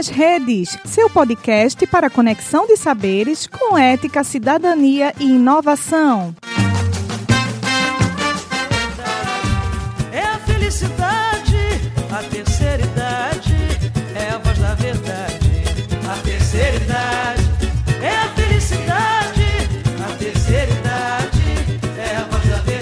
nas Redes, seu podcast para conexão de saberes com ética, cidadania e inovação. É a felicidade, a terceira idade, é a voz da verdade. A terceira idade, é a felicidade, a terceira idade, é a voz da verdade.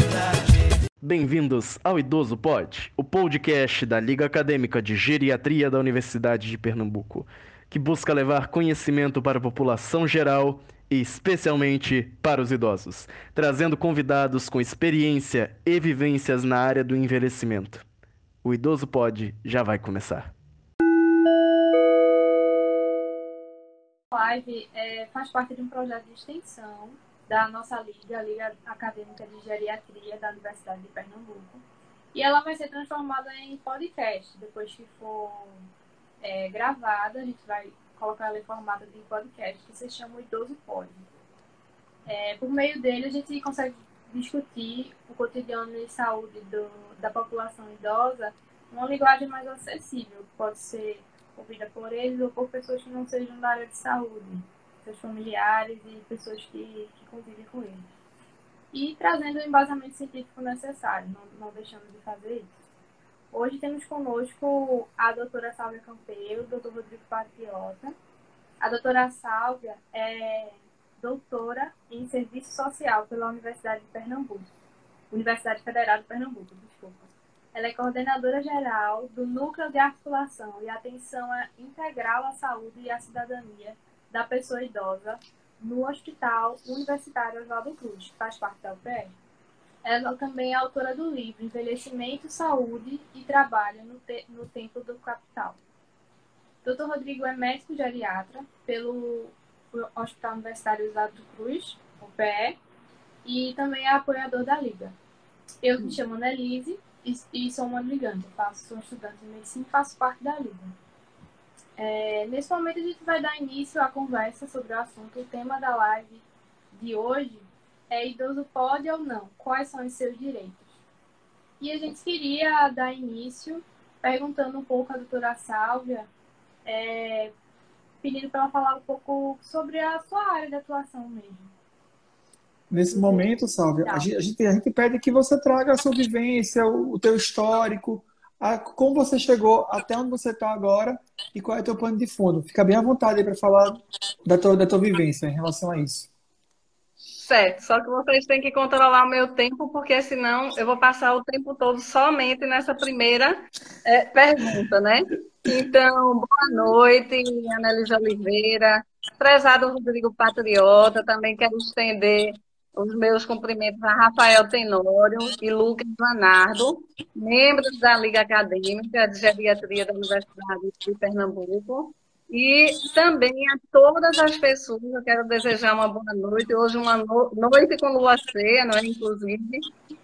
Bem-vindos ao Idoso Pod, podcast da Liga Acadêmica de Geriatria da Universidade de Pernambuco, que busca levar conhecimento para a população geral e especialmente para os idosos, trazendo convidados com experiência e vivências na área do envelhecimento. O Idoso Pod já vai começar. Live é, faz parte de um projeto de extensão da nossa liga, a Liga Acadêmica de Geriatria da Universidade de Pernambuco. E ela vai ser transformada em podcast. Depois que for é, gravada, a gente vai colocar ela em formato de podcast, que se chama o Idoso Pod. É, por meio dele, a gente consegue discutir o cotidiano de saúde do, da população idosa numa linguagem mais acessível, que pode ser ouvida por eles ou por pessoas que não sejam da área de saúde, seus familiares e pessoas que, que convivem com eles. E trazendo o embasamento científico necessário, não, não deixando de fazer isso. Hoje temos conosco a doutora Sálvia Campeiro, o doutor Rodrigo Patriota. A doutora Sálvia é doutora em Serviço Social pela Universidade de Pernambuco, Universidade Federal de Pernambuco, desculpa. Ela é coordenadora geral do Núcleo de Articulação e Atenção Integral à Saúde e à Cidadania da Pessoa Idosa no Hospital Universitário Oswaldo Cruz, faz parte da UPR. Ela também é autora do livro Envelhecimento, Saúde e Trabalho no, te no Tempo do Capital. Dr. Rodrigo é médico geriatra pelo Hospital Universitário Oswaldo Cruz, UPE, e também é apoiador da Liga. Eu me chamo Annelise e, e sou uma ligante, faço, sou estudante de medicina e faço parte da Liga. É, nesse momento a gente vai dar início à conversa sobre o assunto. O tema da live de hoje é idoso pode ou não? Quais são os seus direitos? E a gente queria dar início perguntando um pouco à doutora Sálvia, é, pedindo para ela falar um pouco sobre a sua área de atuação mesmo. Nesse momento, Sálvia, a gente, a gente, a gente pede que você traga a sua vivência, o, o teu histórico, a, como você chegou até onde você está agora e qual é o teu plano de fundo. Fica bem à vontade para falar da tua, da tua vivência em relação a isso. Certo, só que vocês têm que controlar o meu tempo, porque senão eu vou passar o tempo todo somente nessa primeira é, pergunta, né? Então, boa noite, Annelise Oliveira, prezado Rodrigo Patriota, também quero estender os meus cumprimentos a Rafael Tenório e Lucas Lanardo, membros da Liga Acadêmica de Geriatria da Universidade de Pernambuco, e também a todas as pessoas, eu quero desejar uma boa noite, hoje uma no noite com lua cheia, não é, inclusive,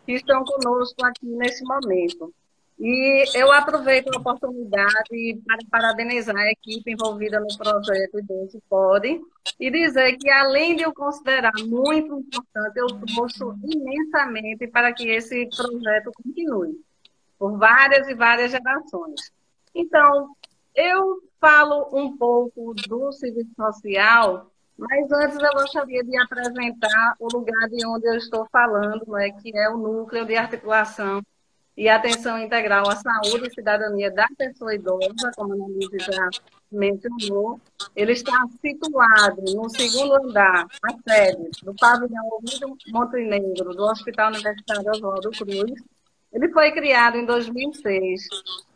que estão conosco aqui nesse momento. E eu aproveito a oportunidade para parabenizar a equipe envolvida no projeto Idoso Pode e dizer que, além de eu considerar muito importante, eu torço imensamente para que esse projeto continue por várias e várias gerações. Então, eu falo um pouco do serviço social, mas antes eu gostaria de apresentar o lugar de onde eu estou falando, né, que é o núcleo de articulação e atenção integral à saúde e cidadania da pessoa idosa, como a Annelise já mencionou. Ele está situado no segundo andar, a sede do pavilhão Ouvido Montenegro, do Hospital Universitário Oswaldo Cruz. Ele foi criado em 2006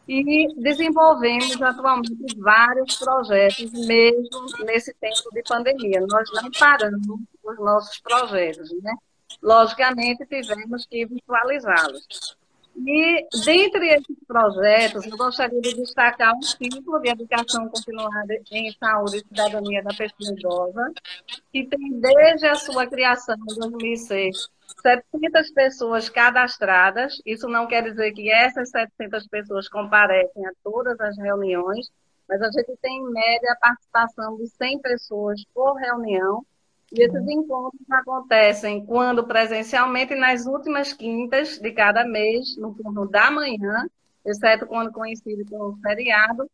e desenvolvemos atualmente vários projetos, mesmo nesse tempo de pandemia. Nós não paramos os nossos projetos, né? Logicamente, tivemos que virtualizá-los. E, dentre esses projetos, eu gostaria de destacar um ciclo de educação continuada em saúde e cidadania da pessoa idosa, que tem desde a sua criação em 2006 700 pessoas cadastradas. Isso não quer dizer que essas 700 pessoas comparecem a todas as reuniões, mas a gente tem, em média, a participação de 100 pessoas por reunião e esses encontros acontecem quando presencialmente nas últimas quintas de cada mês, no turno da manhã, exceto quando coincide com o feriado,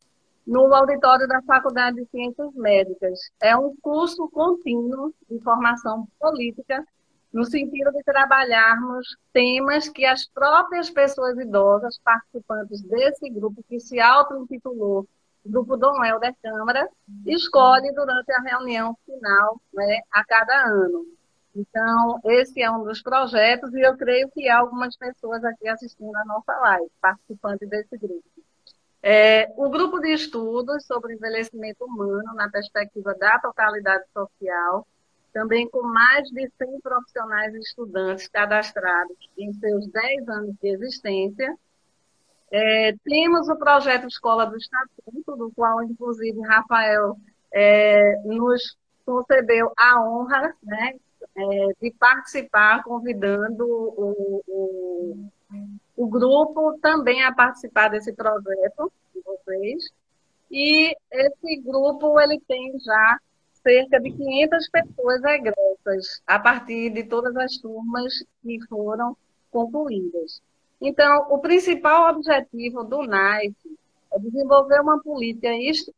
no auditório da Faculdade de Ciências Médicas. É um curso contínuo de formação política, no sentido de trabalharmos temas que as próprias pessoas idosas, participantes desse grupo, que se auto-intitulou Grupo Dom Helder Câmara, escolhe durante a reunião final né, a cada ano. Então, esse é um dos projetos e eu creio que há algumas pessoas aqui assistindo a nossa live, participantes desse grupo. É, o grupo de estudos sobre envelhecimento humano na perspectiva da totalidade social, também com mais de 100 profissionais e estudantes cadastrados em seus 10 anos de existência. É, temos o projeto Escola do Estatuto, do qual, inclusive, Rafael é, nos concedeu a honra né, é, de participar, convidando o, o, o, grupo também a participar desse projeto de vocês. E esse grupo ele tem já cerca de 500 pessoas egressas a partir de todas as turmas que foram concluídas. Então, o principal objetivo do NAIF é desenvolver uma política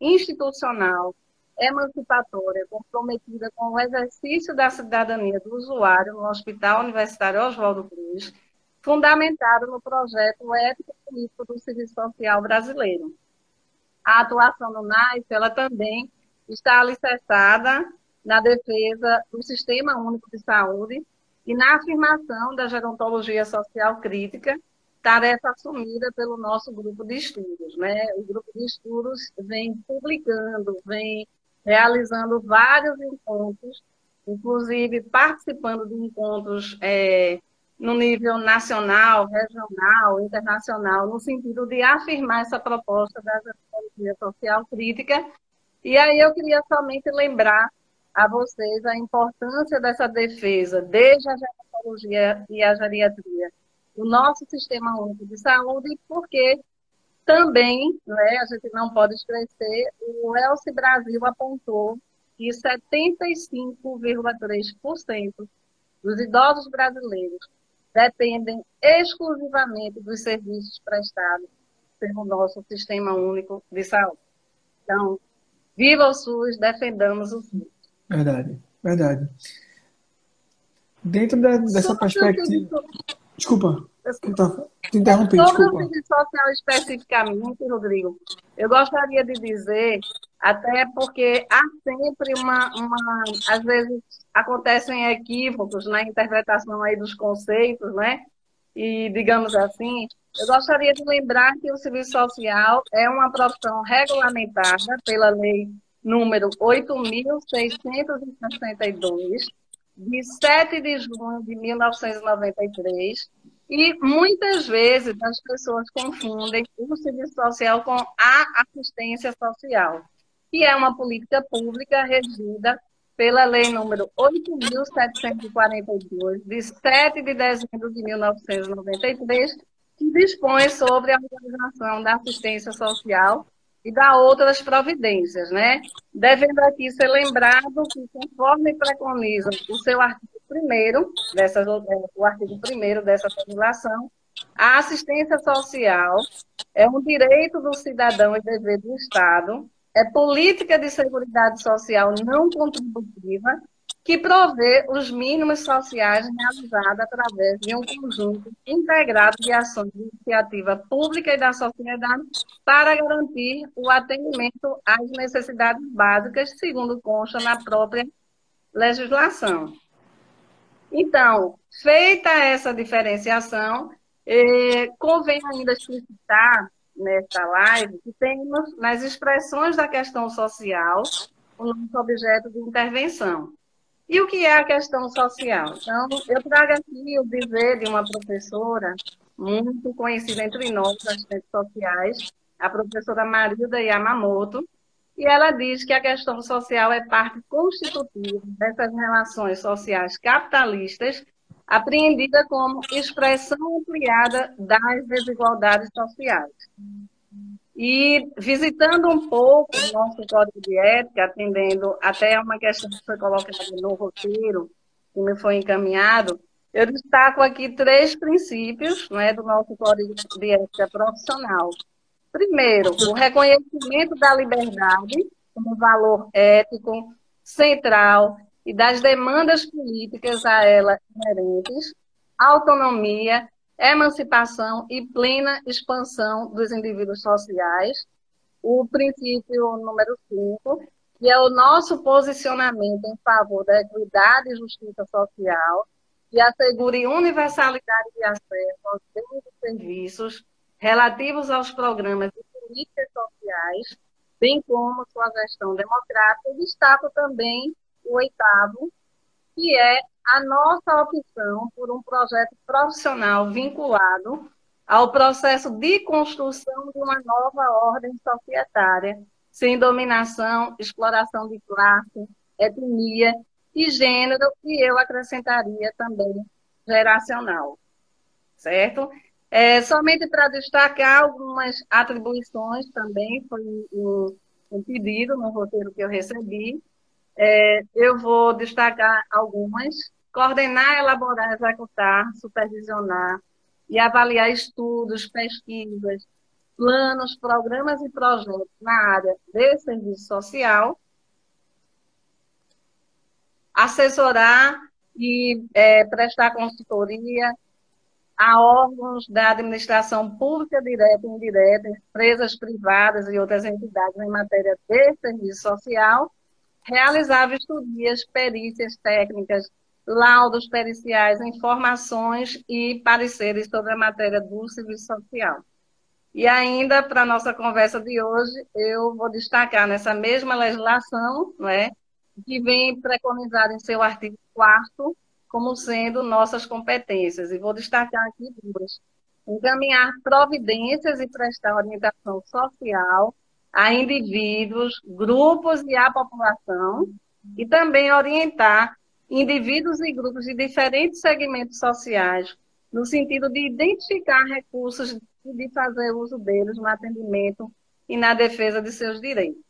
institucional emancipatória, comprometida com o exercício da cidadania do usuário no Hospital Universitário Oswaldo Cruz, fundamentado no projeto Ética Político do Serviço Social Brasileiro. A atuação no NAIF, ela também está alicerçada na defesa do Sistema Único de Saúde e na afirmação da gerontologia social crítica, tarefa assumida pelo nosso grupo de estudos. Né? O grupo de estudos vem publicando, vem realizando vários encontros, inclusive participando de encontros é, no nível nacional, regional, internacional, no sentido de afirmar essa proposta da gerontologia social crítica. E aí eu queria somente lembrar a vocês a importância dessa defesa, desde a gerontologia e a geriatria, o nosso sistema único de saúde, porque também, né, a gente não pode esquecer, o Elce Brasil apontou que 75,3% dos idosos brasileiros dependem exclusivamente dos serviços prestados pelo nosso Sistema Único de Saúde. Então, viva o SUS, defendamos o SUS. Verdade, verdade. Dentro dessa perspectiva. Desculpa. Então, te interrompi, Sobre desculpa. o serviço social especificamente, Rodrigo, eu gostaria de dizer, até porque há sempre uma, uma às vezes acontecem equívocos na interpretação aí dos conceitos, né? E, digamos assim, eu gostaria de lembrar que o serviço social é uma profissão regulamentada pela lei número 8.662, de 7 de junho de 1993, e muitas vezes as pessoas confundem o serviço social com a assistência social, que é uma política pública regida pela Lei número 8.742, de 7 de dezembro de 1993, que dispõe sobre a organização da assistência social e da outras providências, né? Devendo aqui ser lembrado que, conforme preconiza o seu artigo 1 dessa, o artigo 1 dessa legislação, a assistência social é um direito do cidadão e dever do Estado, é política de seguridade social não contributiva que provê os mínimos sociais realizados através de um conjunto integrado de ações de iniciativa pública e da sociedade para garantir o atendimento às necessidades básicas, segundo consta na própria legislação. Então, feita essa diferenciação, eh, convém ainda explicitar nesta live que temos nas expressões da questão social o nosso objeto de intervenção. E o que é a questão social? Então, eu trago aqui o dizer de uma professora muito conhecida entre nós, assistentes sociais, a professora Marilda Yamamoto, e ela diz que a questão social é parte constitutiva dessas relações sociais capitalistas, apreendida como expressão ampliada das desigualdades sociais. E visitando um pouco o nosso código de ética, atendendo até uma questão que foi colocada no roteiro, que me foi encaminhado, eu destaco aqui três princípios né, do nosso código de ética profissional. Primeiro, o reconhecimento da liberdade como valor ético central e das demandas políticas a ela inerentes, autonomia, emancipação e plena expansão dos indivíduos sociais. O princípio número 5, que é o nosso posicionamento em favor da equidade e justiça social, que assegure universalidade de acesso aos bens e serviços relativos aos programas de políticas sociais, bem como sua gestão democrática, e destaco também o oitavo, que é a nossa opção por um projeto profissional vinculado ao processo de construção de uma nova ordem societária, sem dominação, exploração de classe, etnia e gênero, e eu acrescentaria também geracional. Certo? É, somente para destacar algumas atribuições também, foi um, um pedido no roteiro que eu recebi. É, eu vou destacar algumas. Coordenar, elaborar, executar, supervisionar e avaliar estudos, pesquisas, planos, programas e projetos na área de serviço social. Assessorar e é, prestar consultoria, a órgãos da administração pública direta e indireta, empresas privadas e outras entidades em matéria de serviço social, realizar vistorias, perícias técnicas, laudos periciais, informações e pareceres sobre a matéria do serviço social. E ainda, para a nossa conversa de hoje, eu vou destacar nessa mesma legislação, não é, que vem preconizada em seu artigo 4 como sendo nossas competências. E vou destacar aqui duas. Encaminhar providências e prestar orientação social a indivíduos, grupos e à população, e também orientar indivíduos e grupos de diferentes segmentos sociais, no sentido de identificar recursos e de fazer uso deles no atendimento e na defesa de seus direitos.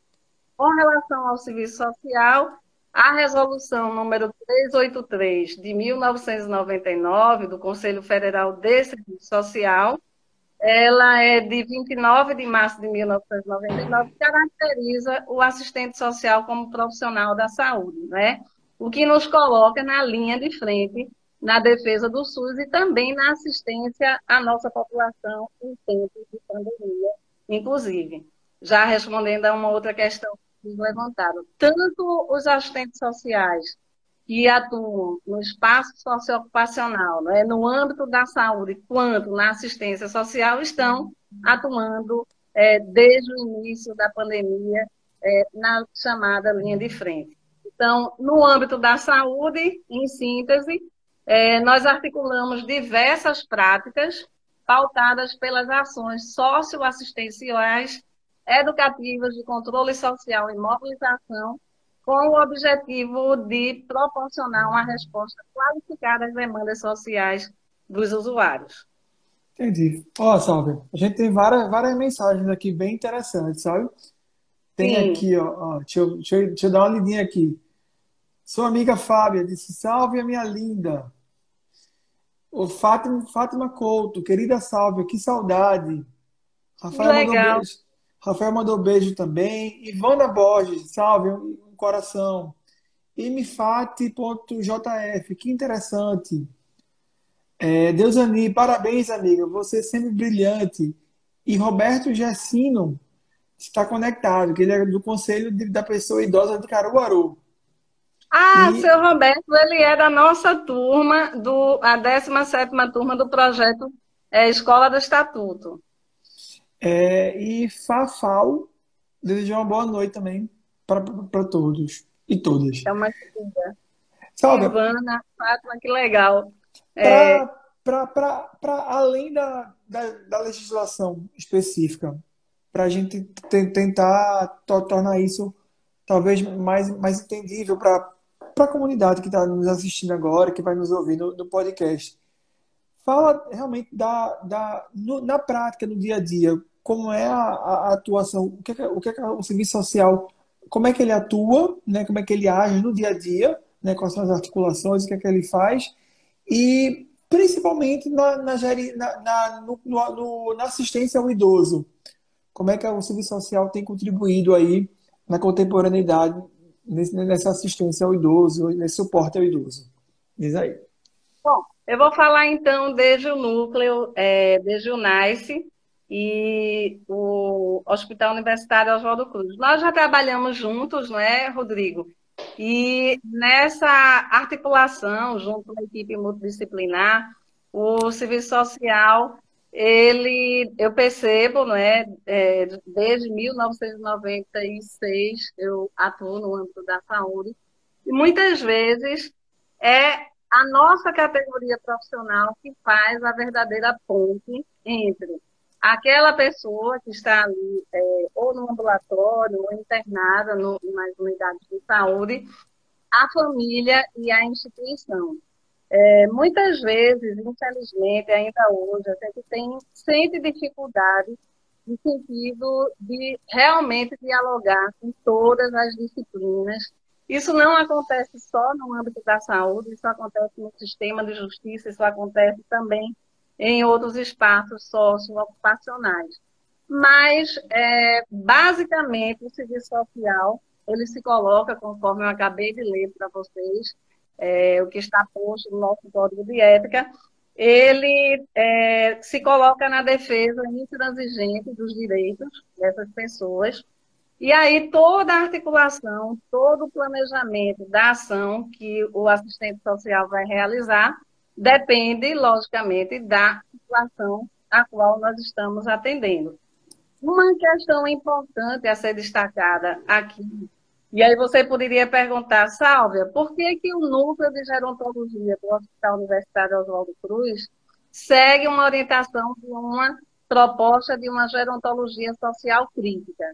Com relação ao serviço social, a resolução número 383 de 1999 do Conselho Federal de Serviço Social, ela é de 29 de março de 1999, caracteriza o assistente social como profissional da saúde, né? O que nos coloca na linha de frente na defesa do SUS e também na assistência à nossa população em tempos de pandemia, inclusive. Já respondendo a uma outra questão levantaram. Tanto os assistentes sociais que atuam no espaço socioocupacional, né, no âmbito da saúde, quanto na assistência social, estão atuando é, desde o início da pandemia é, na chamada linha de frente. Então, no âmbito da saúde, em síntese, é, nós articulamos diversas práticas pautadas pelas ações socioassistenciais educativas de controle social e mobilização, com o objetivo de proporcionar uma resposta qualificada às demandas sociais dos usuários. Entendi. Ó, Salve, a gente tem várias, várias mensagens aqui bem interessantes, sabe? Tem Sim. aqui, ó, ó deixa, eu, deixa, eu, deixa eu dar uma lidinha aqui. Sua amiga Fábia disse: Salve, a minha linda. O Fátima, Fátima Couto, querida Salve, que saudade. Rafael legal. Mandou beijo. Rafael mandou beijo também. Ivana Borges, salve, um coração. Mfat.jf, que interessante. É, Deusani, parabéns, amiga. Você é sempre brilhante. E Roberto Gessino está conectado, que ele é do Conselho da Pessoa Idosa de Caruaru. Ah, e... seu Roberto, ele é da nossa turma, do, a 17 turma do projeto é, Escola do Estatuto. É, e Fafal, desejar uma boa noite também para todos e todas. É uma querida. Salve. Ivana, Fátima, que legal. Para é... além da, da, da, legislação específica, para a gente tentar tornar isso talvez mais, mais entendível para a comunidade que está nos assistindo agora, que vai nos ouvir no, no podcast fala realmente da, da no, na prática, no dia a dia, como é a, a atuação, o que é, o que é o serviço social, como é que ele atua, né, como é que ele age no dia a dia, né, com as suas articulações, o que é que ele faz, e principalmente na, na, na, no, no, na assistência ao idoso. como é que o serviço social tem contribuído aí na contemporaneidade nessa assistência ao idoso, nesse suporte ao idoso. Diz aí. Bom, eu vou falar então desde o núcleo, é, desde o NICE e o Hospital Universitário Oswaldo Cruz. Nós já trabalhamos juntos, não é, Rodrigo? E nessa articulação, junto com a equipe multidisciplinar, o serviço social, ele, eu percebo, não é, é, desde 1996 eu atuo no âmbito da saúde, e muitas vezes é a nossa categoria profissional que faz a verdadeira ponte entre aquela pessoa que está ali, é, ou no ambulatório, ou internada no, nas unidades de saúde, a família e a instituição. É, muitas vezes, infelizmente, ainda hoje, a gente tem, sente dificuldade no sentido de realmente dialogar com todas as disciplinas. Isso não acontece só no âmbito da saúde, isso acontece no sistema de justiça, isso acontece também em outros espaços socioocupacionais. Mas, é, basicamente, o serviço social, ele se coloca, conforme eu acabei de ler para vocês, é, o que está posto no nosso Código de Ética, ele é, se coloca na defesa intransigente dos direitos dessas pessoas, e aí toda a articulação, todo o planejamento da ação que o assistente social vai realizar depende, logicamente, da situação a qual nós estamos atendendo. Uma questão importante a ser destacada aqui, e aí você poderia perguntar, Sálvia, por que, que o núcleo de gerontologia do Hospital Universitário Oswaldo Cruz segue uma orientação de uma proposta de uma gerontologia social crítica?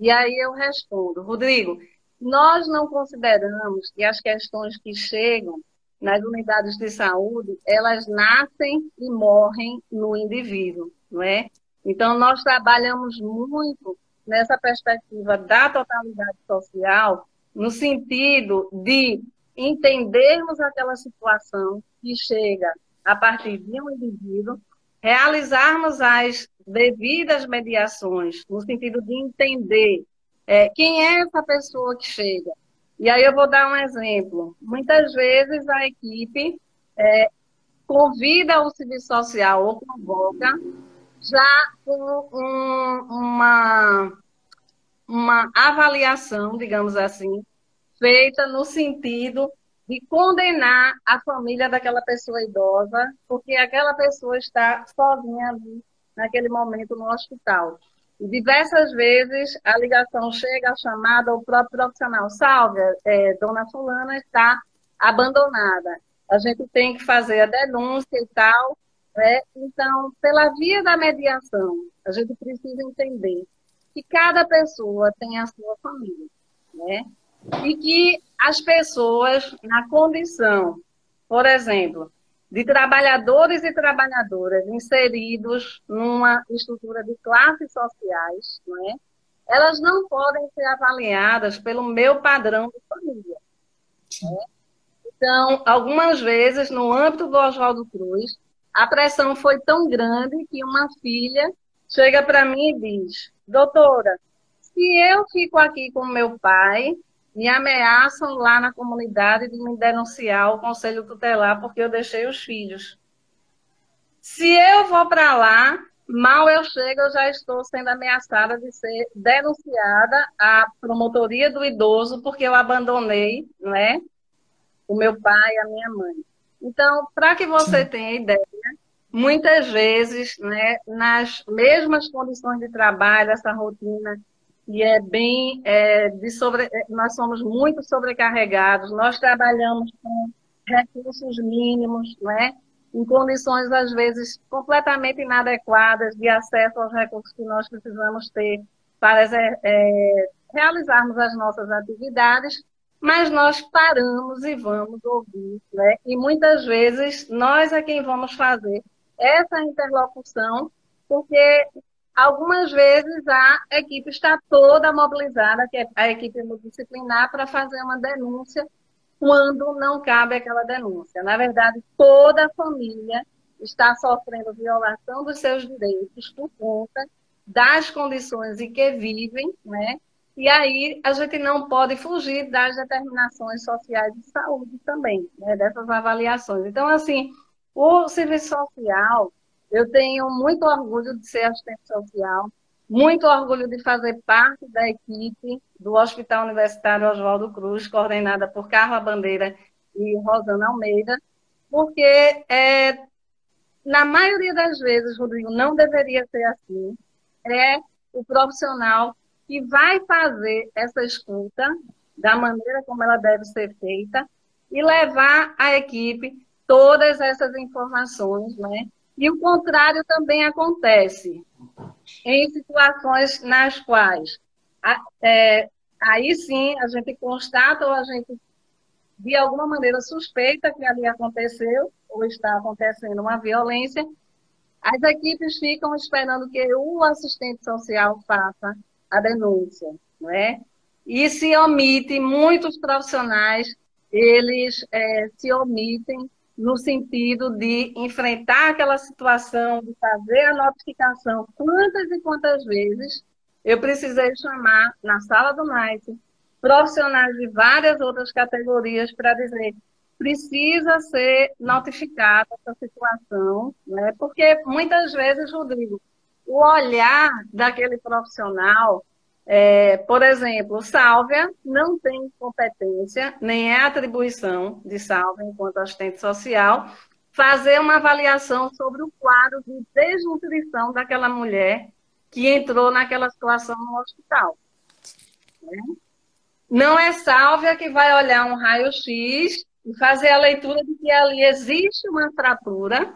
E aí eu respondo, Rodrigo, nós não consideramos que as questões que chegam nas unidades de saúde, elas nascem e morrem no indivíduo, não é? Então, nós trabalhamos muito nessa perspectiva da totalidade social, no sentido de entendermos aquela situação que chega a partir de um indivíduo, realizarmos as devidas mediações, no sentido de entender é, quem é essa pessoa que chega, e aí eu vou dar um exemplo. Muitas vezes a equipe é, convida o serviço social ou convoca já com um, uma, uma avaliação, digamos assim, feita no sentido de condenar a família daquela pessoa idosa, porque aquela pessoa está sozinha ali naquele momento no hospital. E diversas vezes a ligação chega, a chamada, o próprio profissional, salve, é, dona fulana está abandonada. A gente tem que fazer a denúncia e tal. Né? Então, pela via da mediação, a gente precisa entender que cada pessoa tem a sua família. Né? E que as pessoas, na condição, por exemplo, de trabalhadores e trabalhadoras inseridos numa estrutura de classes sociais, não é? elas não podem ser avaliadas pelo meu padrão de família. Né? Então, algumas vezes, no âmbito do Oswaldo Cruz, a pressão foi tão grande que uma filha chega para mim e diz: Doutora, se eu fico aqui com meu pai, me ameaçam lá na comunidade de me denunciar ao conselho tutelar porque eu deixei os filhos. Se eu vou para lá, mal eu chego, eu já estou sendo ameaçada de ser denunciada à promotoria do idoso porque eu abandonei, não é? O meu pai e a minha mãe. Então, para que você tenha ideia, muitas vezes, né, nas mesmas condições de trabalho, essa rotina e é bem é, de sobre, é, nós somos muito sobrecarregados, nós trabalhamos com recursos mínimos, né? em condições às vezes completamente inadequadas de acesso aos recursos que nós precisamos ter para é, realizarmos as nossas atividades, mas nós paramos e vamos ouvir, né? E muitas vezes nós é quem vamos fazer essa interlocução, porque Algumas vezes a equipe está toda mobilizada, que é a equipe multidisciplinar, para fazer uma denúncia quando não cabe aquela denúncia. Na verdade, toda a família está sofrendo violação dos seus direitos por conta das condições em que vivem, né? E aí a gente não pode fugir das determinações sociais de saúde também, né? dessas avaliações. Então, assim, o serviço social, eu tenho muito orgulho de ser assistente social, muito orgulho de fazer parte da equipe do Hospital Universitário Oswaldo Cruz, coordenada por Carla Bandeira e Rosana Almeida, porque é, na maioria das vezes, Rodrigo, não deveria ser assim. É o profissional que vai fazer essa escuta da maneira como ela deve ser feita e levar à equipe todas essas informações, né? E o contrário também acontece em situações nas quais é, aí sim a gente constata ou a gente de alguma maneira suspeita que ali aconteceu ou está acontecendo uma violência, as equipes ficam esperando que o assistente social faça a denúncia, não é? E se omite, muitos profissionais, eles é, se omitem no sentido de enfrentar aquela situação, de fazer a notificação quantas e quantas vezes eu precisei chamar na sala do NICE profissionais de várias outras categorias para dizer precisa ser notificada essa situação, né? porque muitas vezes, Rodrigo, o olhar daquele profissional é, por exemplo, Sálvia não tem competência, nem é atribuição de Sálvia, enquanto assistente social, fazer uma avaliação sobre o quadro de desnutrição daquela mulher que entrou naquela situação no hospital. Né? Não é Sálvia que vai olhar um raio-x e fazer a leitura de que ali existe uma fratura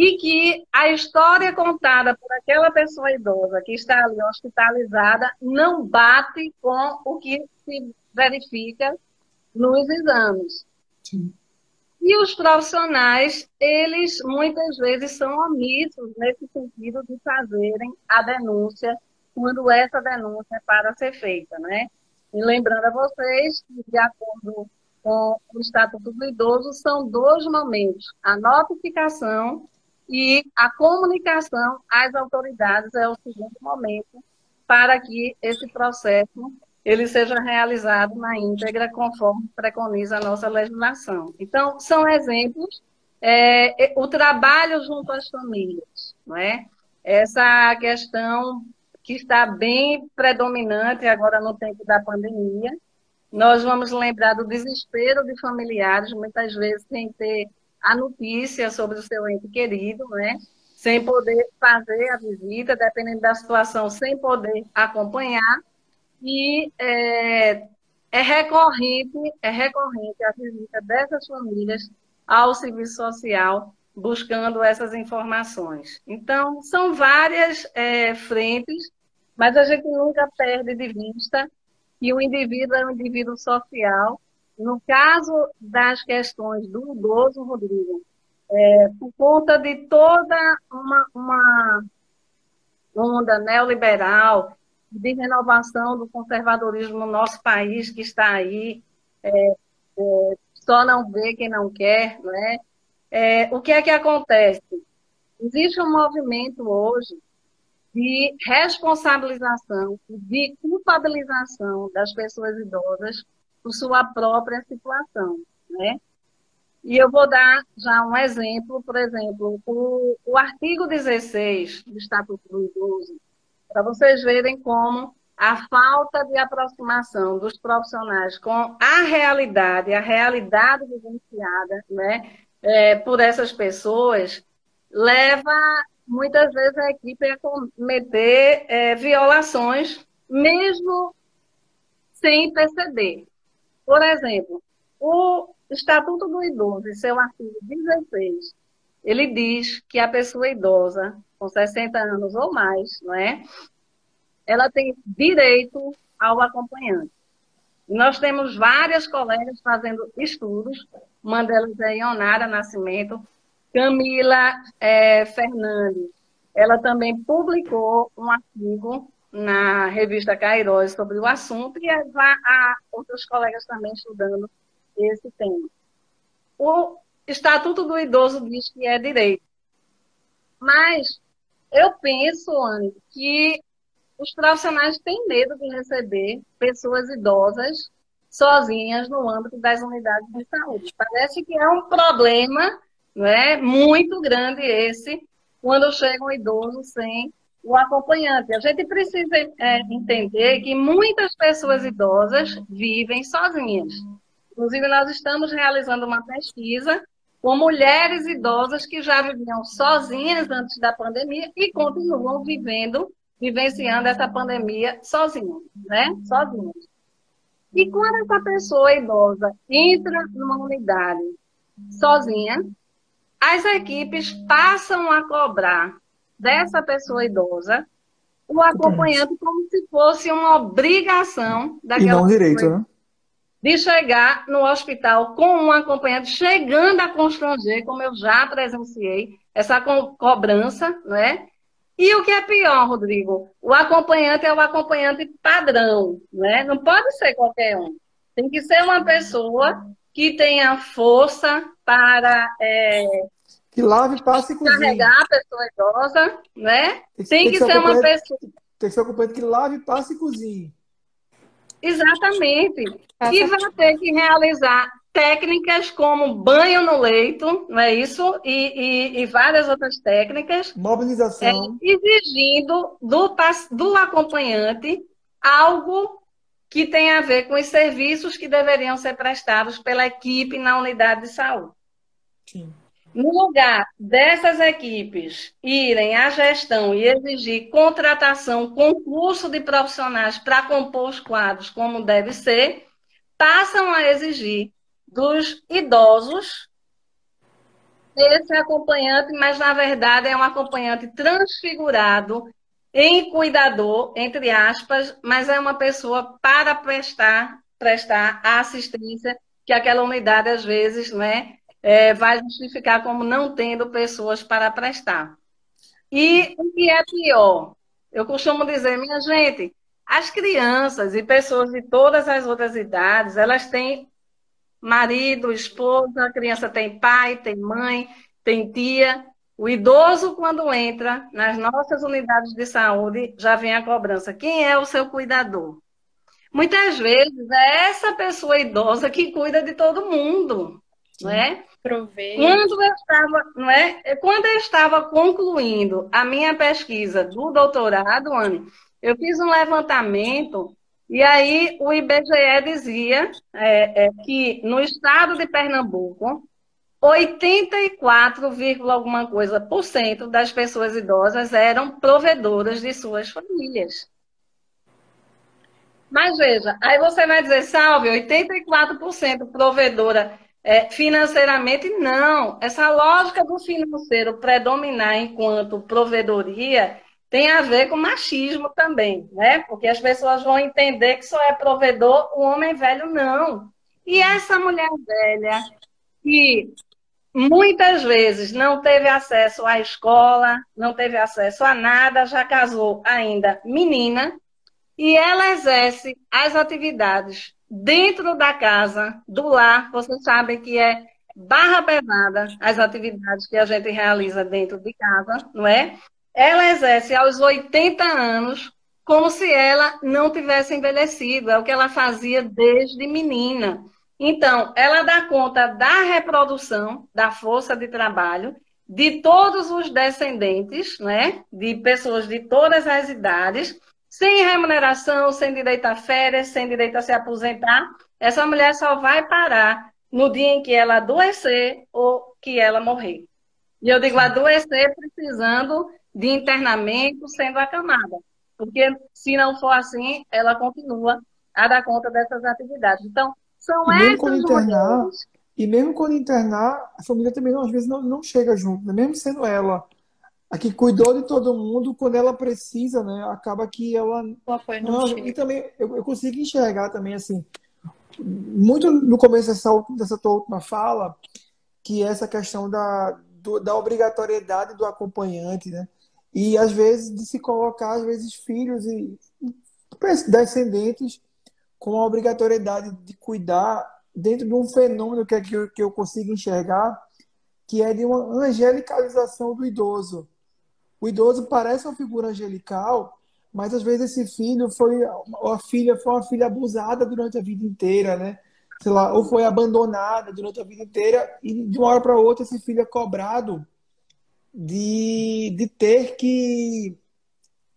e que a história contada por aquela pessoa idosa que está ali hospitalizada não bate com o que se verifica nos exames. Sim. E os profissionais, eles muitas vezes são omissos nesse sentido de fazerem a denúncia quando essa denúncia é para ser feita, né? E lembrando a vocês que, de acordo com o Estatuto do Idoso, são dois momentos: a notificação e a comunicação às autoridades é o segundo momento para que esse processo ele seja realizado na íntegra conforme preconiza a nossa legislação. Então, são exemplos. É, o trabalho junto às famílias, não é? Essa questão que está bem predominante agora no tempo da pandemia. Nós vamos lembrar do desespero de familiares, muitas vezes sem ter a notícia sobre o seu ente querido, né? Sem poder fazer a visita, dependendo da situação, sem poder acompanhar. E é, é recorrente, é recorrente a visita dessas famílias ao serviço social buscando essas informações. Então, são várias é, frentes, mas a gente nunca perde de vista que o indivíduo é um indivíduo social no caso das questões do idoso, Rodrigo, é, por conta de toda uma, uma onda neoliberal de renovação do conservadorismo no nosso país, que está aí, é, é, só não vê quem não quer, né? É, o que é que acontece? Existe um movimento hoje de responsabilização, de culpabilização das pessoas idosas por sua própria situação, né? E eu vou dar já um exemplo, por exemplo, o, o artigo 16 do Estatuto do Idoso, para vocês verem como a falta de aproximação dos profissionais com a realidade, a realidade vivenciada né, é, por essas pessoas, leva muitas vezes a equipe a cometer é, violações, mesmo sem perceber. Por exemplo, o Estatuto do Idoso, em seu artigo 16, ele diz que a pessoa idosa, com 60 anos ou mais, não é? Ela tem direito ao acompanhante. nós temos várias colegas fazendo estudos, uma delas é Ionara Nascimento, Camila é, Fernandes. Ela também publicou um artigo na revista Cairóis sobre o assunto e há outros colegas também estudando esse tema. O Estatuto do Idoso diz que é direito, mas eu penso, Anne, que os profissionais têm medo de receber pessoas idosas sozinhas no âmbito das unidades de saúde. Parece que é um problema né, muito grande esse, quando chega um idoso sem o acompanhante. A gente precisa é, entender que muitas pessoas idosas vivem sozinhas. Inclusive, nós estamos realizando uma pesquisa com mulheres idosas que já viviam sozinhas antes da pandemia e continuam vivendo, vivenciando essa pandemia sozinhas, né? Sozinhas. E quando essa pessoa idosa entra numa unidade sozinha, as equipes passam a cobrar dessa pessoa idosa o acompanhante como se fosse uma obrigação daquela e não um direito, né? de chegar no hospital com um acompanhante, chegando a constranger, como eu já presenciei, essa co cobrança, né? E o que é pior, Rodrigo, o acompanhante é o acompanhante padrão, né? Não pode ser qualquer um. Tem que ser uma pessoa que tenha força para é, Que lave, passe e cozinhe. carregar a pessoa idosa, né? Tem que- Tem tem que que ser ser uma pessoa. Tem que ser acompanhante que lave, passe e cozinhe. Exatamente. E vai ter que realizar técnicas como banho no leito, não é isso? E, e- e várias outras técnicas, é, Mobilização. exigindo do, do acompanhante algo que tem a ver com os serviços que deveriam ser prestados pela equipe na unidade de saúde. Sim. No lugar dessas equipes irem à gestão e exigir contratação, concurso de profissionais para compor os quadros como deve ser, passam a exigir dos idosos esse acompanhante, mas na verdade é um acompanhante transfigurado em cuidador, entre aspas, mas é uma pessoa para prestar, prestar a assistência que aquela unidade às vezes, né, é, vai justificar como não tendo pessoas para prestar. E o que é pior, eu costumo dizer, minha gente, as crianças e pessoas de todas as outras idades, elas têm marido, esposa, a criança tem pai, tem mãe, tem tia. O idoso, quando entra nas nossas unidades de saúde, já vem a cobrança. Quem é o seu cuidador? Muitas vezes é essa pessoa idosa que cuida de todo mundo, é? Quando eu estava, não é? Quando eu estava concluindo a minha pesquisa do doutorado, Anne, eu fiz um levantamento e aí o IBGE dizia é, é, que no estado de Pernambuco, 84, vírgula alguma coisa por cento das pessoas idosas eram provedoras de suas famílias. Mas veja, aí você vai dizer, salve, 84% provedora é, financeiramente, não. Essa lógica do financeiro predominar enquanto provedoria tem a ver com machismo também, né? Porque as pessoas vão entender que só é provedor o homem velho, não. E essa mulher velha que muitas vezes não teve acesso à escola, não teve acesso a nada, já casou ainda menina, e ela exerce as atividades dentro da casa, do lar, vocês sabem que é barra pesada as atividades que a gente realiza dentro de casa, não é? Ela exerce aos 80 anos como se ela não tivesse envelhecido, é o que ela fazia desde menina. Então, ela dá conta da reprodução, da força de trabalho, de todos os descendentes, né? De pessoas de todas as idades, sem remuneração, sem direito a férias, sem direito a se aposentar. Essa mulher só vai parar no dia em que ela adoecer ou que ela morrer. E eu digo adoecer precisando de internamento, sendo acamada. Porque se não for assim, ela continua a dar conta dessas atividades. Então, são E mesmo essas internar, mulheres. e mesmo quando internar, a família também às vezes não, não chega junto, né? Mesmo sendo ela a que cuidou de todo mundo, quando ela precisa, né? Acaba que ela O apoio não Não, chega. e também eu, eu consigo enxergar também assim, muito no começo dessa, dessa tua última fala, que é essa questão da, do- da obrigatoriedade do acompanhante, né? E às vezes de se colocar, às vezes, filhos e descendentes com a obrigatoriedade de cuidar dentro de um fenômeno que, é que, eu, que eu consigo enxergar, que é de uma angelicalização do idoso. O idoso parece uma figura angelical, mas às vezes esse filho foi, ou a filha foi uma filha abusada durante a vida inteira, né? Sei lá, ou foi abandonada durante a vida inteira e de uma hora para outra esse filho é cobrado de, de ter que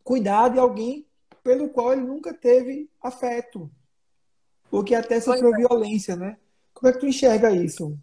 cuidar de alguém pelo qual ele nunca teve afeto, ou que até sofreu é. violência, né? Como é que tu enxerga isso?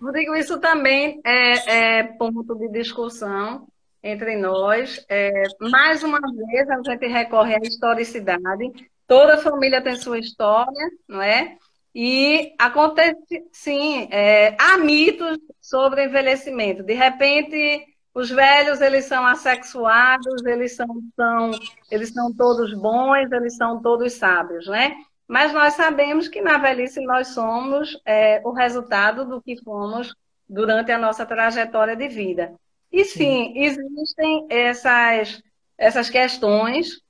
Rodrigo, isso também é, é ponto de discussão entre nós. É, mais uma vez, a gente recorre à historicidade. Toda família tem sua história, não é? E acontece, sim, é, há mitos sobre envelhecimento. De repente, os velhos, eles são assexuados, eles são, são, eles são todos bons, eles são todos sábios, né? Mas nós sabemos que na velhice nós somos é, o resultado do que fomos durante a nossa trajetória de vida. E sim, existem essas, essas questões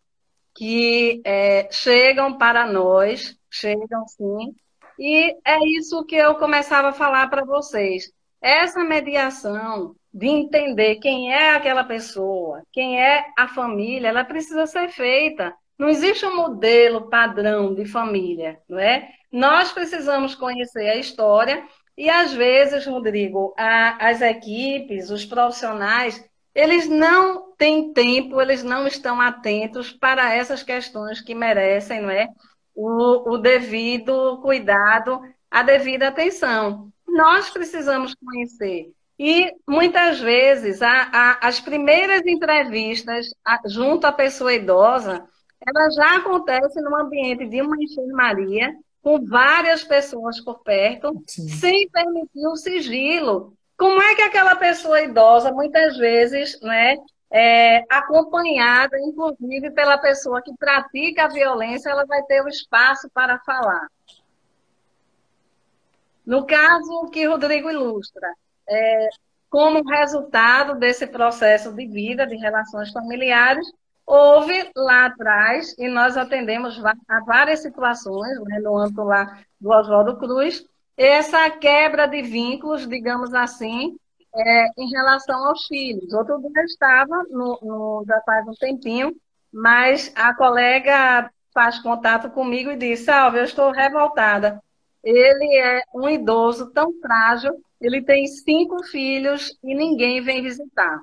que é, chegam para nós, chegam sim, e é isso que eu começava a falar para vocês. Essa mediação de entender quem é aquela pessoa, quem é a família, ela precisa ser feita. Não existe um modelo padrão de família, não é? Nós precisamos conhecer a história e às vezes, Rodrigo, a, as equipes, os profissionais, eles não têm tempo, eles não estão atentos para essas questões que merecem, não é? O, o devido cuidado, a devida atenção. Nós precisamos conhecer. E muitas vezes a, a, as primeiras entrevistas junto à pessoa idosa, ela já acontece no ambiente de uma enfermaria com várias pessoas por perto, Sim. sem permitir o sigilo. Como é que aquela pessoa idosa, muitas vezes, né, é, acompanhada, inclusive, pela pessoa que pratica a violência, ela vai ter o espaço para falar? No caso que Rodrigo ilustra, é, como resultado desse processo de vida, de relações familiares, houve lá atrás, e nós atendemos a várias situações, né, no âmbito lá do Oswaldo Cruz, essa quebra de vínculos, digamos assim, é, em relação aos filhos. Outro dia estava, no, no, já faz um tempinho, mas a colega faz contato comigo e diz, Salve, eu estou revoltada. Ele é um idoso tão frágil, ele tem cinco filhos e ninguém vem visitar.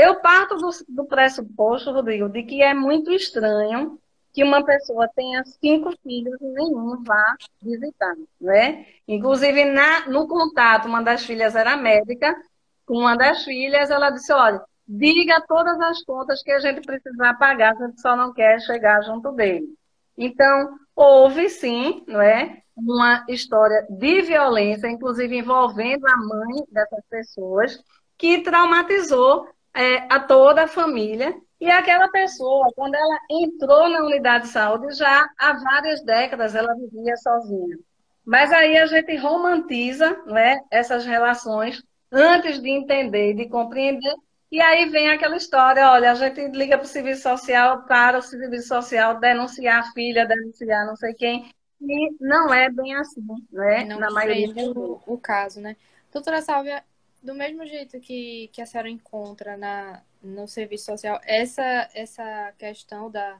Eu parto do, do pressuposto, Rodrigo, de que é muito estranho que uma pessoa tenha cinco filhos e nenhum vá visitar, né? Inclusive, na, no contato, uma das filhas era médica, com uma das filhas, ela disse, olha, diga todas as contas que a gente precisar pagar, a gente só não quer chegar junto dele. Então, houve sim, não é? Uma história de violência, inclusive envolvendo a mãe dessas pessoas, que traumatizou é, a toda a família. E aquela pessoa, quando ela entrou na unidade de saúde, já há várias décadas ela vivia sozinha. Mas aí a gente romantiza né, essas relações antes de entender, de compreender. E aí vem aquela história, olha, a gente liga para o serviço social, para o serviço social denunciar a filha, denunciar não sei quem. E não é bem assim, né? Não na maioria o, o caso, né? Doutora Sálvia, do mesmo jeito que, que a senhora encontra na, no serviço social essa, essa questão da,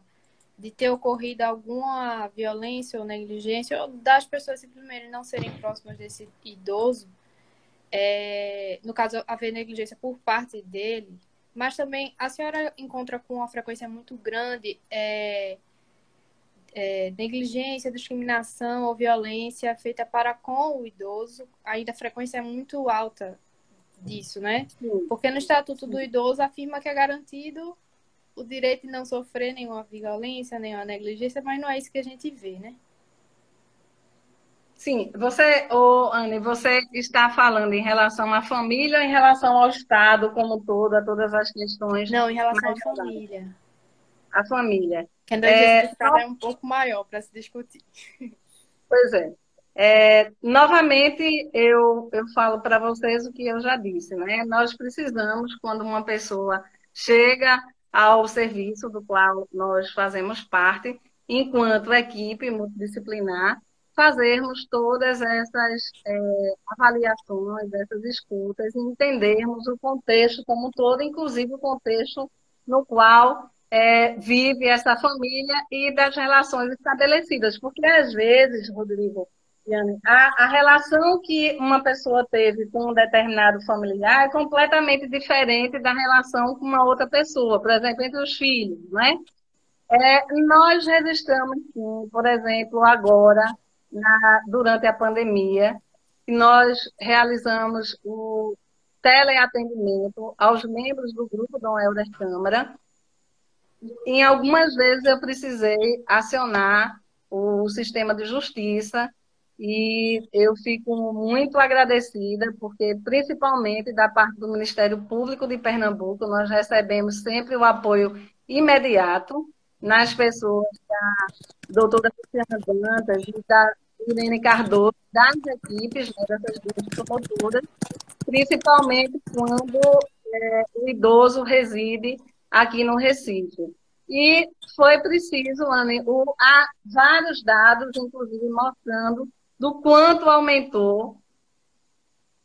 de ter ocorrido alguma violência ou negligência, ou das pessoas simplesmente não serem próximas desse idoso, é, no caso, haver negligência por parte dele, mas também a senhora encontra com uma frequência muito grande é, é, negligência, discriminação ou violência feita para com o idoso, ainda a frequência é muito alta disso, né? Porque no Estatuto do Idoso afirma que é garantido o direito de não sofrer nenhuma violência, nenhuma negligência, mas não é isso que a gente vê, né? Sim, você, Anne, você está falando em relação à família ou em relação ao Estado como um todo, a todas as questões? Não, em relação à família. A família. Que a é, Estado é um pouco maior para se discutir. Pois é. É, novamente, eu, eu falo para vocês o que eu já disse, né? Nós precisamos, quando uma pessoa chega ao serviço do qual nós fazemos parte, enquanto equipe multidisciplinar, fazermos todas essas é, avaliações, essas escutas, entendermos o contexto como um todo, inclusive o contexto no qual é, vive essa família e das relações estabelecidas. Porque, às vezes, Rodrigo, a, a, relação que uma pessoa teve com um determinado familiar é completamente diferente da relação com uma outra pessoa, por exemplo, entre os filhos, né? É, nós registramos, sim, por exemplo, agora, na, durante a pandemia, nós realizamos o teleatendimento aos membros do grupo Dom Helder Câmara. Em algumas vezes eu precisei acionar o sistema de justiça e eu fico muito agradecida, porque principalmente da parte do Ministério Público de Pernambuco, nós recebemos sempre o apoio imediato nas pessoas da doutora Luciana Dantas e da Irene Cardoso, das equipes, né, dessas duas promotoras, principalmente quando é, o idoso reside aqui no Recife. E foi preciso, Anne, há vários dados, inclusive, mostrando do quanto aumentou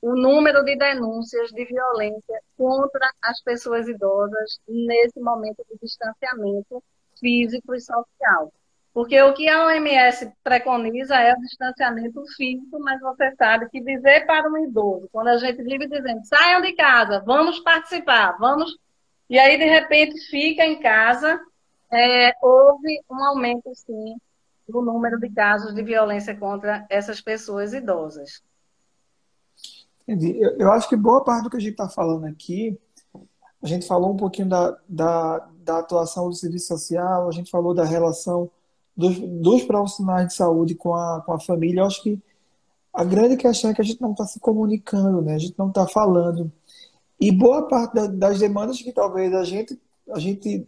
o número de denúncias de violência contra as pessoas idosas nesse momento de distanciamento físico e social. Porque o que a OMS preconiza é o distanciamento físico, mas você sabe que dizer para um idoso, quando a gente vive dizendo, saiam de casa, vamos participar, vamos. E aí, de repente, fica em casa, é, houve um aumento, sim, do número de casos de violência contra essas pessoas idosas. Entendi. Eu, eu acho que boa parte do que a gente está falando aqui, a gente falou um pouquinho da, da, da, atuação do serviço social, a gente falou da relação dos, dos profissionais de saúde com a, com a família. Eu acho que a grande questão é que a gente não está se comunicando, né? a gente não está falando. E boa parte da, das demandas que talvez a gente, a gente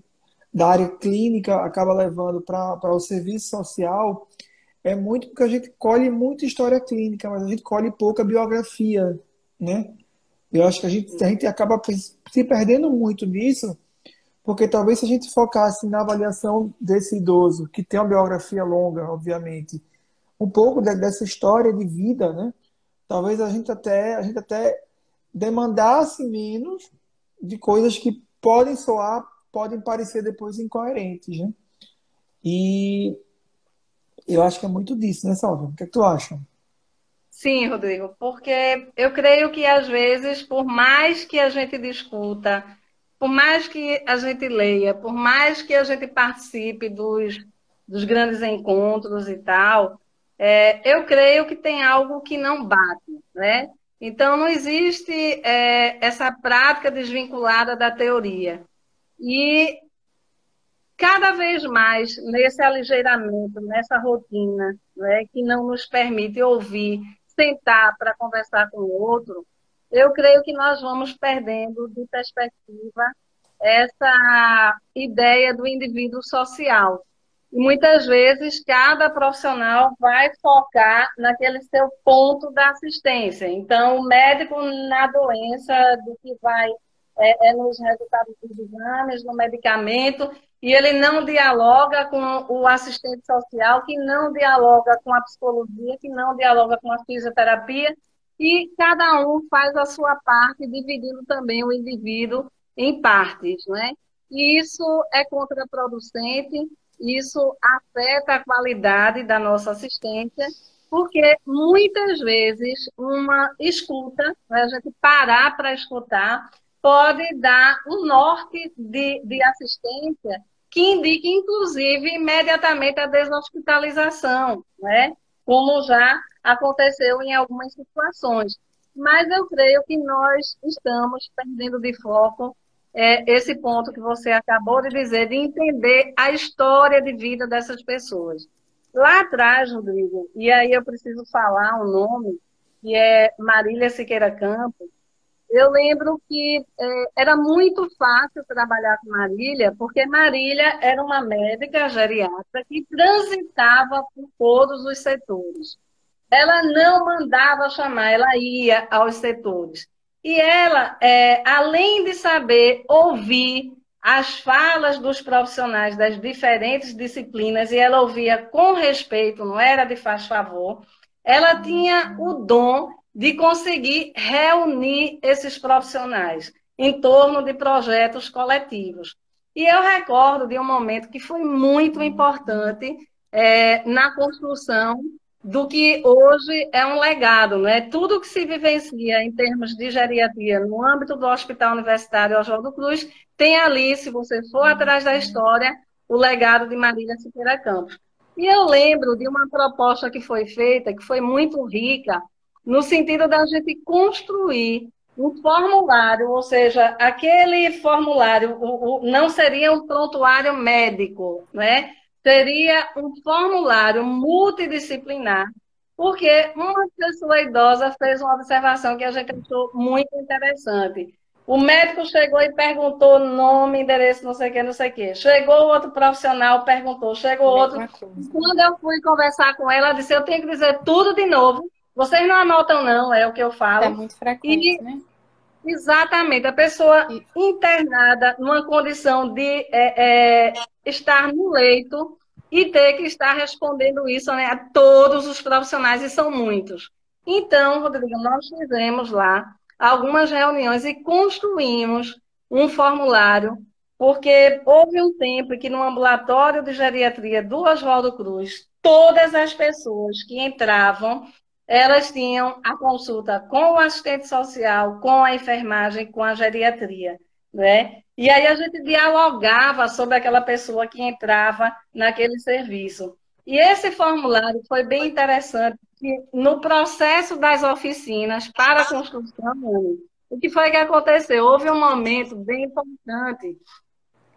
da área clínica acaba levando para o serviço social é muito porque a gente colhe muita história clínica, mas a gente colhe pouca biografia, né? Eu acho que a gente, a gente acaba se perdendo muito nisso, porque talvez se a gente focasse na avaliação desse idoso, que tem uma biografia longa, obviamente, um pouco de, dessa história de vida, né? Talvez a gente até a gente até demandasse menos de coisas que podem soar podem parecer depois incoerentes, né? E eu acho que é muito disso, né, Salva? O que, é que tu acha? Sim, Rodrigo, porque eu creio que às vezes, por mais que a gente discuta, por mais que a gente leia, por mais que a gente participe dos, dos grandes encontros e tal, é, eu creio que tem algo que não bate, né? Então, não existe é, essa prática desvinculada da teoria. E cada vez mais nesse aligeiramento, nessa rotina, né, que não nos permite ouvir, sentar para conversar com o outro, eu creio que nós vamos perdendo de perspectiva essa ideia do indivíduo social. E muitas vezes cada profissional vai focar naquele seu ponto da assistência. Então, o médico na doença do que vai é, é nos resultados dos exames, no medicamento, e ele não dialoga com o assistente social, que não dialoga com a psicologia, que não dialoga com a fisioterapia, e cada um faz a sua parte, dividindo também o indivíduo em partes, né? E isso é contraproducente, isso afeta a qualidade da nossa assistência, porque muitas vezes uma escuta, né, a gente parar para escutar, pode dar um norte de, de assistência que indique, inclusive, imediatamente a deshospitalização, né? como já aconteceu em algumas situações. Mas eu creio que nós estamos perdendo de foco é, esse ponto que você acabou de dizer, de entender a história de vida dessas pessoas. Lá atrás, Rodrigo, e aí eu preciso falar um nome, que é Marília Siqueira Campos, eu lembro que é, era muito fácil trabalhar com Marília, porque Marília era uma médica geriatra que transitava por todos os setores. Ela não mandava chamar, ela ia aos setores. E ela, é, além de saber ouvir, as falas dos profissionais das diferentes disciplinas e ela ouvia com respeito, não era de faz favor, ela tinha o dom de conseguir reunir esses profissionais em torno de projetos coletivos. E eu recordo de um momento que foi muito importante é, na construção do que hoje é um legado, né? Tudo que se vivencia em termos de geriatria no âmbito do Hospital Universitário Oswaldo Cruz tem ali, se você for atrás da história, o legado de Marília Siqueira Campos. E eu lembro de uma proposta que foi feita, que foi muito rica, no sentido da gente construir um formulário, ou seja, aquele formulário o, o, não seria um prontuário médico, né? seria um formulário multidisciplinar, porque uma pessoa idosa fez uma observação que a gente achou muito interessante. O médico chegou e perguntou nome, endereço, não sei o que, não sei o que. Chegou outro profissional, perguntou. Chegou outro. Quando eu fui conversar com ela, ela disse: Eu tenho que dizer tudo de novo. Vocês não anotam, não, é o que eu falo. É muito frequente, e, né? Exatamente. A pessoa internada numa condição de é, é, estar no leito e ter que estar respondendo isso né, a todos os profissionais, e são muitos. Então, Rodrigo, nós fizemos lá algumas reuniões e construímos um formulário, porque houve um tempo que no ambulatório de geriatria do Oswaldo Cruz, todas as pessoas que entravam, elas tinham a consulta com o assistente social, com a enfermagem, com a geriatria, né? E aí a gente dialogava sobre aquela pessoa que entrava naquele serviço. E esse formulário foi bem interessante, no processo das oficinas para a construção, o que foi que aconteceu? Houve um momento bem importante,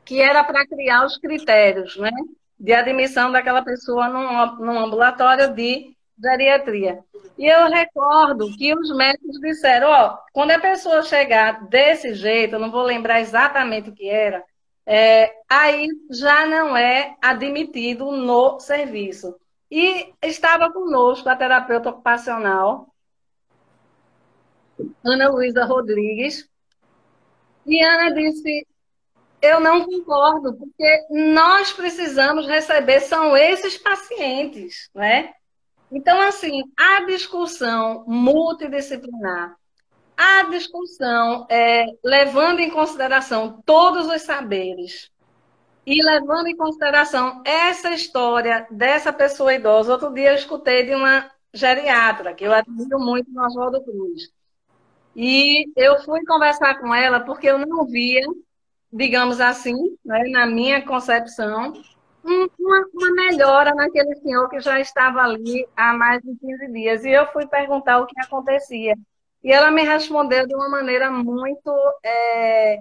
que era para criar os critérios né, de admissão daquela pessoa num, num ambulatório de geriatria. E eu recordo que os médicos disseram, ó, quando a pessoa chegar desse jeito, eu não vou lembrar exatamente o que era, é, aí já não é admitido no serviço. E estava conosco a terapeuta ocupacional, Ana Luísa Rodrigues, e Ana disse, eu não concordo, porque nós precisamos receber, são esses pacientes, né? Então, assim, a discussão multidisciplinar, a discussão é, levando em consideração todos os saberes e levando em consideração essa história dessa pessoa idosa. Outro dia eu escutei de uma geriatra, que eu admiro muito no Oswaldo Cruz. E eu fui conversar com ela porque eu não via, digamos assim, né, na minha concepção, uma, uma, melhora naquele senhor que já estava ali há mais de 15 dias. E eu fui perguntar o que acontecia. E ela me respondeu de uma maneira muito, é,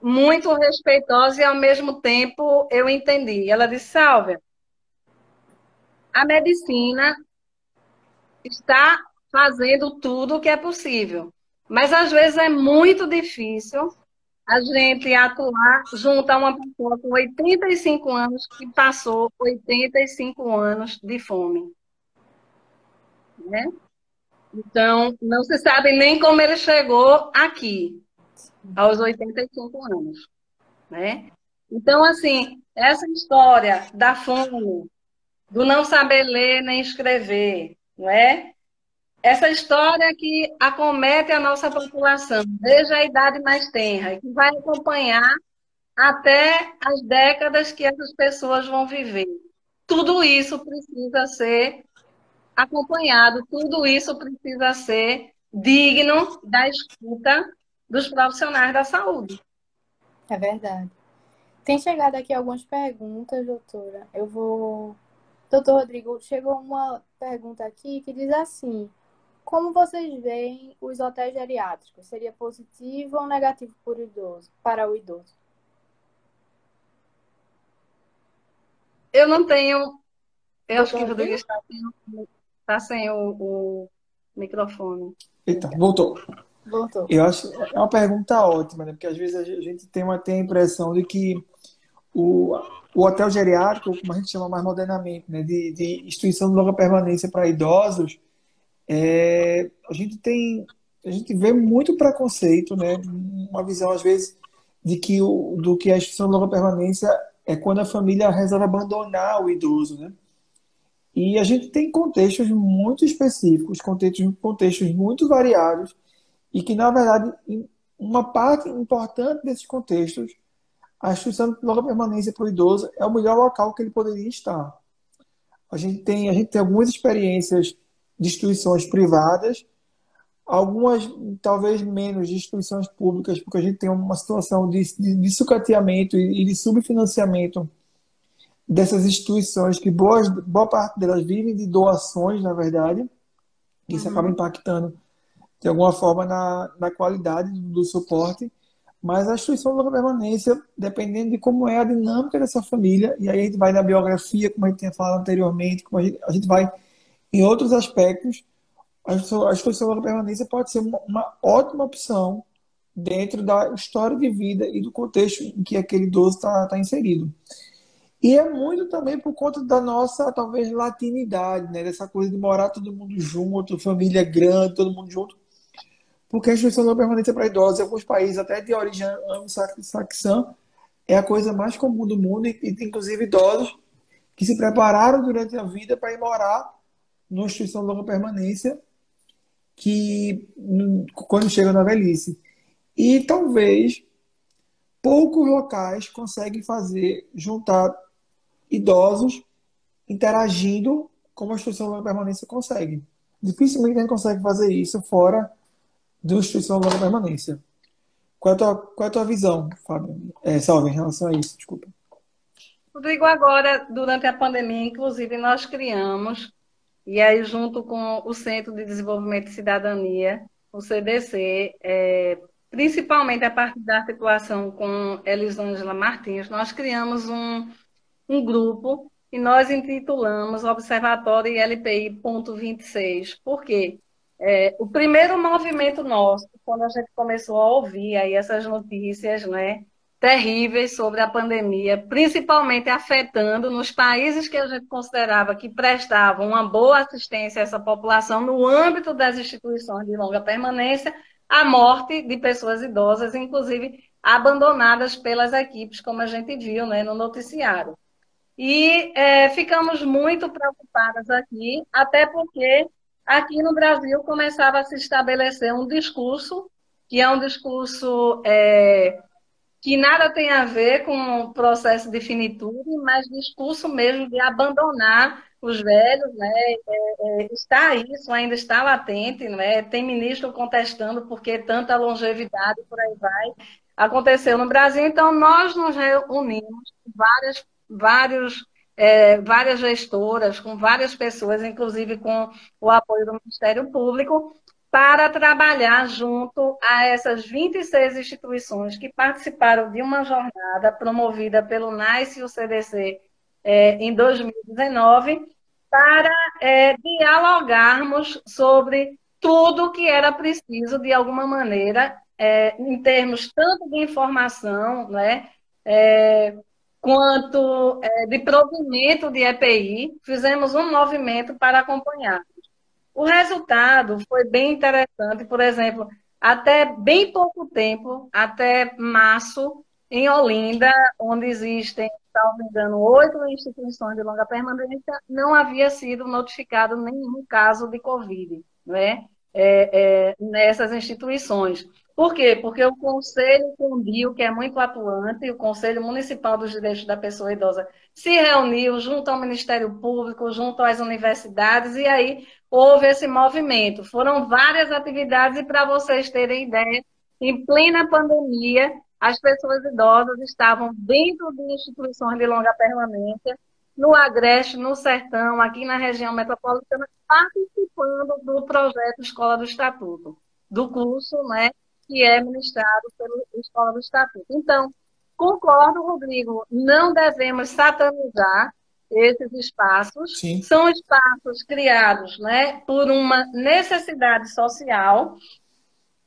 muito respeitosa e, ao mesmo tempo, eu entendi. Ela disse, Sálvia, a medicina está fazendo tudo o que é possível. Mas, às vezes, é muito difícil a gente atuar junto a uma pessoa com 85 anos que passou 85 anos de fome. Né? Então, não se sabe nem como ele chegou aqui, aos 85 anos. Né? Então, assim, essa história da fome, do não saber ler nem escrever, não é? Essa história que acomete a nossa população, desde a idade mais tenra, que vai acompanhar até as décadas que essas pessoas vão viver. Tudo isso precisa ser acompanhado, tudo isso precisa ser digno da escuta dos profissionais da saúde. É verdade. Tem chegado aqui algumas perguntas, doutora. Eu vou. Doutor Rodrigo, chegou uma pergunta aqui que diz assim: como vocês veem os hotéis geriátricos? Seria positivo ou negativo por idoso, para o idoso? Eu não tenho. Eu acho que o Rodrigo está sem, está sem o, o, microfone. Eita, voltou. Voltou. Eu acho é uma pergunta ótima, né? Porque às vezes a gente tem, uma, tem a impressão de que o, o hotel geriátrico, como a gente chama mais modernamente, né? de, de instituição de longa permanência para idosos, é, a gente tem, a gente vê muito preconceito, né? Uma visão às vezes de que o, do que a instituição de longa permanência é quando a família resolve abandonar o idoso, né? E a gente tem contextos muito específicos, contextos, contextos muito variados, e que, na verdade, uma parte importante desses contextos, a instituição de longa permanência para o idoso é o melhor local que ele poderia estar. A gente tem, a gente tem algumas experiências de instituições privadas, algumas talvez menos de instituições públicas, porque a gente tem uma situação de, de, de sucateamento e de subfinanciamento dessas instituições, que boas, boa parte delas vivem de doações, na verdade, e isso uhum. acaba impactando de alguma forma na, na qualidade do, suporte. Mas a instituição longa permanência, dependendo de como é a dinâmica dessa família, e aí a gente vai na biografia, como a gente tinha falado anteriormente, como a gente, a gente vai em outros aspectos, a de longa permanência pode ser uma, uma ótima opção dentro da história de vida e do contexto em que aquele idoso está tá inserido. E é muito também por conta da nossa, talvez, latinidade, né? Dessa coisa de morar todo mundo junto, família grande, todo mundo junto. Porque a instituição de permanência para idosos, em alguns países, até de origem anglo-saxã, é a coisa mais comum do mundo, e, e inclusive idosos que se prepararam durante a vida para ir morar numa instituição de longa permanência que quando chega na velhice. E talvez poucos locais conseguem fazer juntar idosos interagindo como a instituição de longa permanência consegue. Dificilmente a gente consegue fazer isso fora da instituição de longa permanência. Qual é a tua, qual é a tua visão, Fábio? É, Salve, em relação a isso, desculpa. Rodrigo, agora, durante a pandemia, inclusive, nós criamos, e aí junto com o Centro de Desenvolvimento de Cidadania, o CDC, é, principalmente a partir da articulação com Elisângela Martins, nós criamos um, um grupo e nós intitulamos Observatório ILPI.26. Por quê? É, o primeiro movimento nosso, quando a gente começou a ouvir aí essas notícias né, terríveis sobre a pandemia, principalmente afetando nos países que a gente considerava que prestavam uma boa assistência a essa população no âmbito das instituições de longa permanência, a morte de pessoas idosas, inclusive abandonadas pelas equipes, como a gente viu né, no noticiário. E é, ficamos muito preocupadas aqui, até porque aqui no Brasil começava a se estabelecer um discurso, que é um discurso é, que nada tem a ver com o processo de finitude, mas discurso mesmo de abandonar os velhos, né? É, é, está isso, ainda está latente, né? tem ministro contestando porque tanta longevidade por aí vai aconteceu no Brasil. Então, nós nos reunimos várias vários, é, várias gestoras, com várias pessoas, inclusive com o apoio do Ministério Público, para trabalhar junto a essas 26 instituições que participaram de uma jornada promovida pelo NICE e o CDC é, em 2019, para é, dialogarmos sobre tudo que era preciso, de alguma maneira, é, em termos tanto de informação, né, é, quanto é, de provimento de EPI, fizemos um movimento para acompanhar. O resultado foi bem interessante, por exemplo, até bem pouco tempo, até março, em Olinda, onde existem, salvo engano, oito instituições de longa permanência, não havia sido notificado nenhum caso de Covid né? É, é, nessas instituições. Por quê? Porque o Conselho Condil, que é muito atuante, o Conselho Municipal dos Direitos da Pessoa Idosa, se reuniu junto ao Ministério Público, junto às universidades, e aí houve esse movimento. Foram várias atividades, e para vocês terem ideia, em plena pandemia, as pessoas idosas estavam dentro de instituições de longa permanência, no Agreste, no Sertão, aqui na região metropolitana, participando do projeto Escola do Estatuto, do curso, né, que é ministrado pela Escola do Estatuto. Então, concordo, Rodrigo, não devemos satanizar esses espaços. Sim. São espaços criados né, por uma necessidade social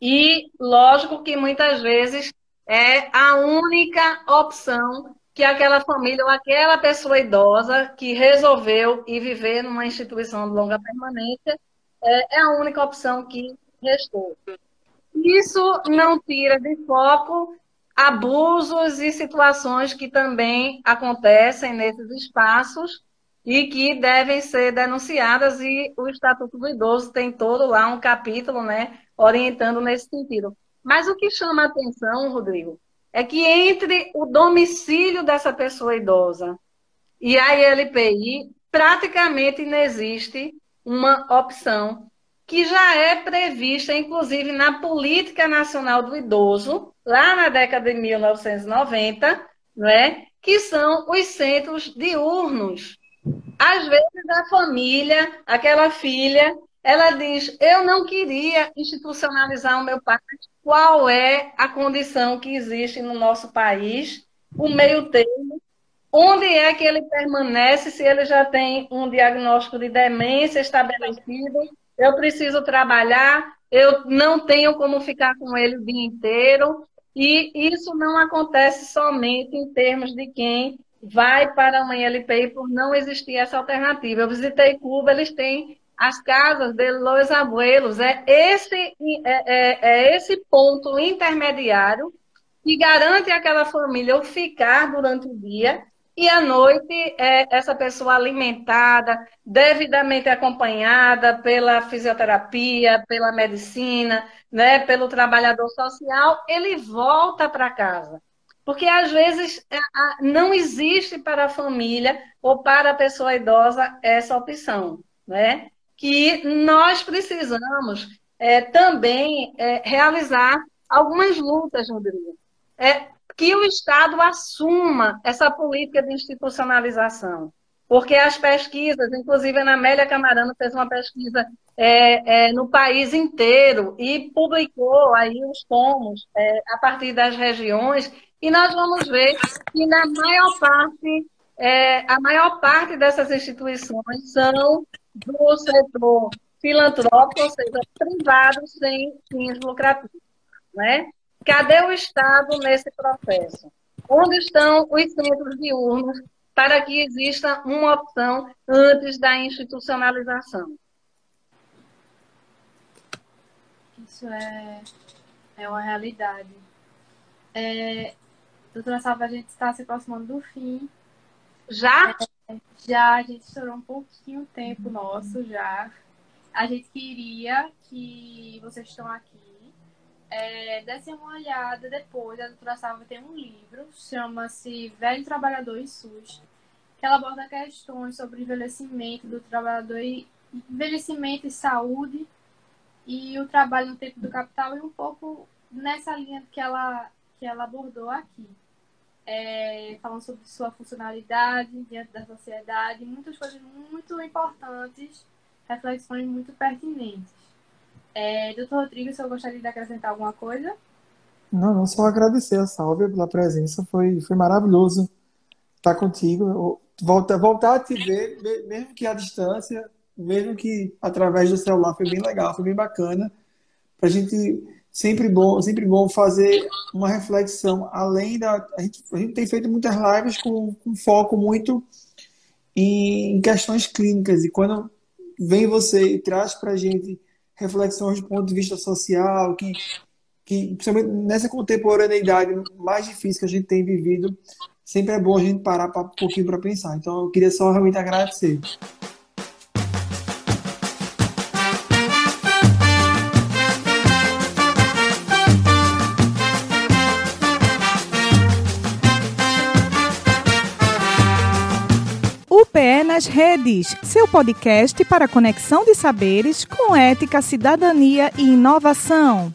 e, lógico, que muitas vezes é a única opção que aquela família ou aquela pessoa idosa que resolveu ir viver numa instituição de longa permanência é, é a única opção que restou. Isso não tira de foco abusos e situações que também acontecem nesses espaços e que devem ser denunciadas e o Estatuto do Idoso tem todo lá um capítulo, né, orientando nesse sentido. Mas o que chama a atenção, Rodrigo, é que entre o domicílio dessa pessoa idosa e a ILPI, praticamente não existe uma opção que já é prevista, inclusive, na Política Nacional do Idoso, lá na década de 1990, não é? que são os centros diurnos. Às vezes a família, aquela filha, ela diz: Eu não queria institucionalizar o meu pai. Qual é a condição que existe no nosso país? O meio termo. Onde é que ele permanece se ele já tem um diagnóstico de demência estabelecido? Eu preciso trabalhar, eu não tenho como ficar com ele o dia inteiro. E isso não acontece somente em termos de quem vai para a LPI por não existir essa alternativa. Eu visitei Cuba, eles têm as casas de los abuelos. É esse, é, é, é esse ponto intermediário que garante àquela família o ficar durante o dia e à noite é, essa pessoa alimentada, devidamente acompanhada pela fisioterapia, pela medicina, né, pelo trabalhador social, ele volta para casa. Porque às vezes é, não existe para a família ou para a pessoa idosa essa opção, né? Que nós precisamos é, também é, realizar algumas lutas, Rodrigo. É, que o Estado assuma essa política de institucionalização. Porque as pesquisas, inclusive a Amélia Camarano fez uma pesquisa é, é, no país inteiro e publicou aí os tomos é, a partir das regiões, e nós vamos ver que na maior parte, é, a maior parte dessas instituições são do setor filantrópico, ou seja, privados sem fins lucrativos. Né? Cadê o Estado nesse processo? Onde estão os centros diurnos para que exista uma opção antes da institucionalização? Isso é, é uma realidade. É, doutora Salva, a gente está se aproximando do fim. Já? É, já, a gente estourou um pouquinho o tempo nosso já. A gente queria que vocês estão aqui é, uma olhada depois. A doutora Salva tem um livro, chama-se Velho Trabalhador e SUS, que ela aborda questões sobre envelhecimento do trabalhador e envelhecimento e saúde e o trabalho no tempo do capital e um pouco nessa linha que ela, que ela abordou aqui. É, falando sobre sua funcionalidade diante da sociedade, muitas coisas muito importantes, reflexões muito pertinentes. É, doutor Rodrigo, se eu gostaria de acrescentar alguma coisa? Não, não, só agradecer a Salve pela presença, foi, foi maravilhoso estar contigo. Voltar, voltar a te ver, mesmo que à distância, mesmo que através do celular, foi bem legal, foi bem bacana. Para a gente sempre bom, sempre bom fazer uma reflexão além da a gente, a gente tem feito muitas lives com, com foco muito em, em questões clínicas e quando vem você e traz para a gente reflexões do ponto de vista social, que, que principalmente nessa contemporaneidade mais difícil que a gente tem vivido, sempre é bom a gente parar pra, um pouquinho para pensar. Então, eu queria só realmente agradecer. PE nas redes, seu podcast para conexão de saberes com ética, cidadania e inovação.